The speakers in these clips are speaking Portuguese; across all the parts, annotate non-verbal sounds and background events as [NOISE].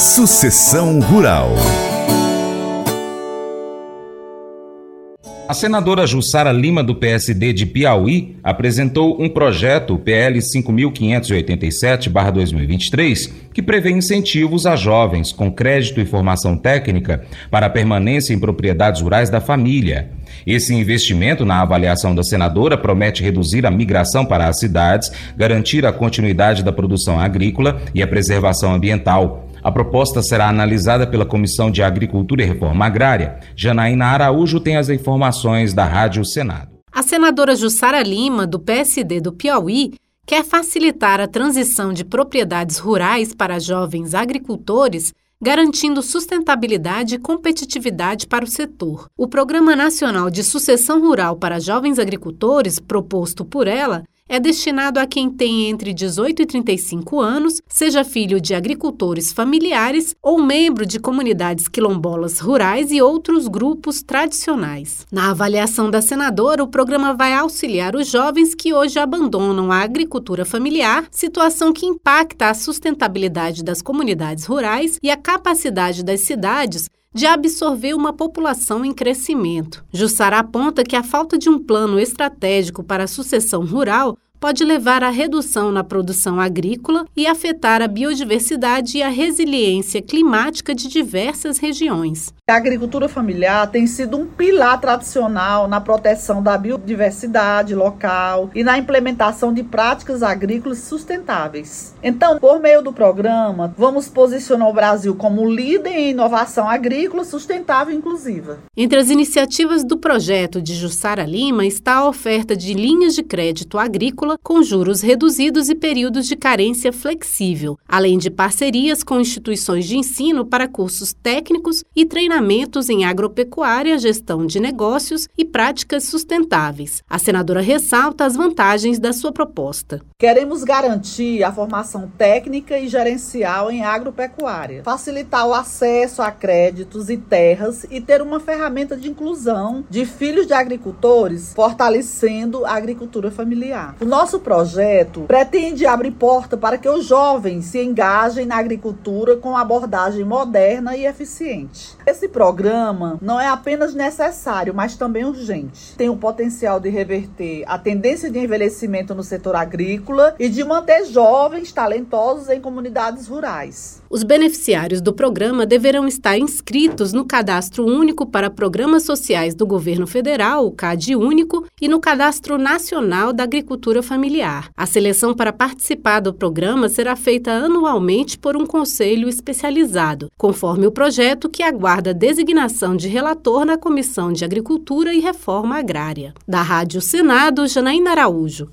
Sucessão Rural. A senadora Jussara Lima, do PSD de Piauí, apresentou um projeto, PL 5587-2023, que prevê incentivos a jovens com crédito e formação técnica para a permanência em propriedades rurais da família. Esse investimento, na avaliação da senadora, promete reduzir a migração para as cidades, garantir a continuidade da produção agrícola e a preservação ambiental. A proposta será analisada pela Comissão de Agricultura e Reforma Agrária. Janaína Araújo tem as informações da Rádio Senado. A senadora Jussara Lima, do PSD do Piauí, quer facilitar a transição de propriedades rurais para jovens agricultores, garantindo sustentabilidade e competitividade para o setor. O Programa Nacional de Sucessão Rural para Jovens Agricultores, proposto por ela, é destinado a quem tem entre 18 e 35 anos, seja filho de agricultores familiares ou membro de comunidades quilombolas rurais e outros grupos tradicionais. Na avaliação da senadora, o programa vai auxiliar os jovens que hoje abandonam a agricultura familiar, situação que impacta a sustentabilidade das comunidades rurais e a capacidade das cidades de absorver uma população em crescimento. Jussara aponta que a falta de um plano estratégico para a sucessão rural pode levar à redução na produção agrícola e afetar a biodiversidade e a resiliência climática de diversas regiões. A agricultura familiar tem sido um pilar tradicional na proteção da biodiversidade local e na implementação de práticas agrícolas sustentáveis. Então, por meio do programa, vamos posicionar o Brasil como líder em inovação agrícola sustentável e inclusiva. Entre as iniciativas do projeto de Jussara Lima está a oferta de linhas de crédito agrícola com juros reduzidos e períodos de carência flexível, além de parcerias com instituições de ensino para cursos técnicos e treinamentos em agropecuária, gestão de negócios e práticas sustentáveis. A senadora ressalta as vantagens da sua proposta. Queremos garantir a formação técnica e gerencial em agropecuária, facilitar o acesso a créditos e terras e ter uma ferramenta de inclusão de filhos de agricultores, fortalecendo a agricultura familiar. O nosso projeto pretende abrir porta para que os jovens se engajem na agricultura com abordagem moderna e eficiente. Esse programa não é apenas necessário, mas também urgente. Tem o potencial de reverter a tendência de envelhecimento no setor agrícola e de manter jovens talentosos em comunidades rurais. Os beneficiários do programa deverão estar inscritos no Cadastro Único para Programas Sociais do Governo Federal, o CAD Único, e no Cadastro Nacional da Agricultura Familiar. A seleção para participar do programa será feita anualmente por um conselho especializado, conforme o projeto que aguarda designação de relator na Comissão de Agricultura e Reforma Agrária. Da Rádio Senado, Janaína Araújo.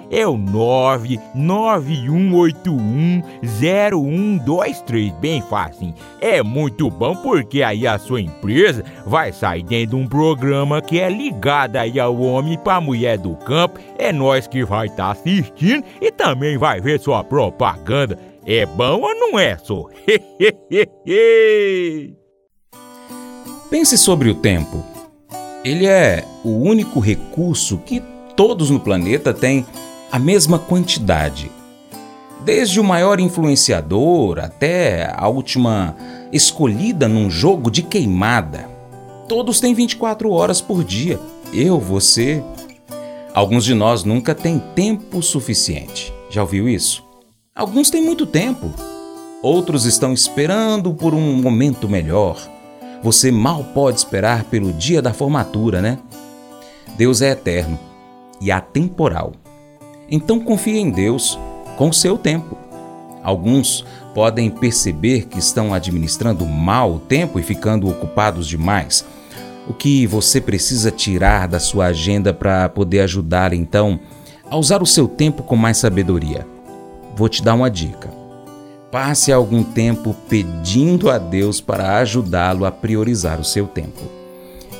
é o 991810123, bem fácil. É muito bom porque aí a sua empresa vai sair dentro de um programa que é ligado aí ao homem para mulher do campo. É nós que vai estar tá assistindo e também vai ver sua propaganda. É bom ou não é, só? [LAUGHS] Pense sobre o tempo. Ele é o único recurso que todos no planeta têm a mesma quantidade. Desde o maior influenciador até a última escolhida num jogo de queimada. Todos têm 24 horas por dia. Eu, você. Alguns de nós nunca têm tempo suficiente. Já ouviu isso? Alguns têm muito tempo. Outros estão esperando por um momento melhor. Você mal pode esperar pelo dia da formatura, né? Deus é eterno e atemporal. Então confie em Deus com o seu tempo. Alguns podem perceber que estão administrando mal o tempo e ficando ocupados demais. O que você precisa tirar da sua agenda para poder ajudar então a usar o seu tempo com mais sabedoria? Vou te dar uma dica. Passe algum tempo pedindo a Deus para ajudá-lo a priorizar o seu tempo.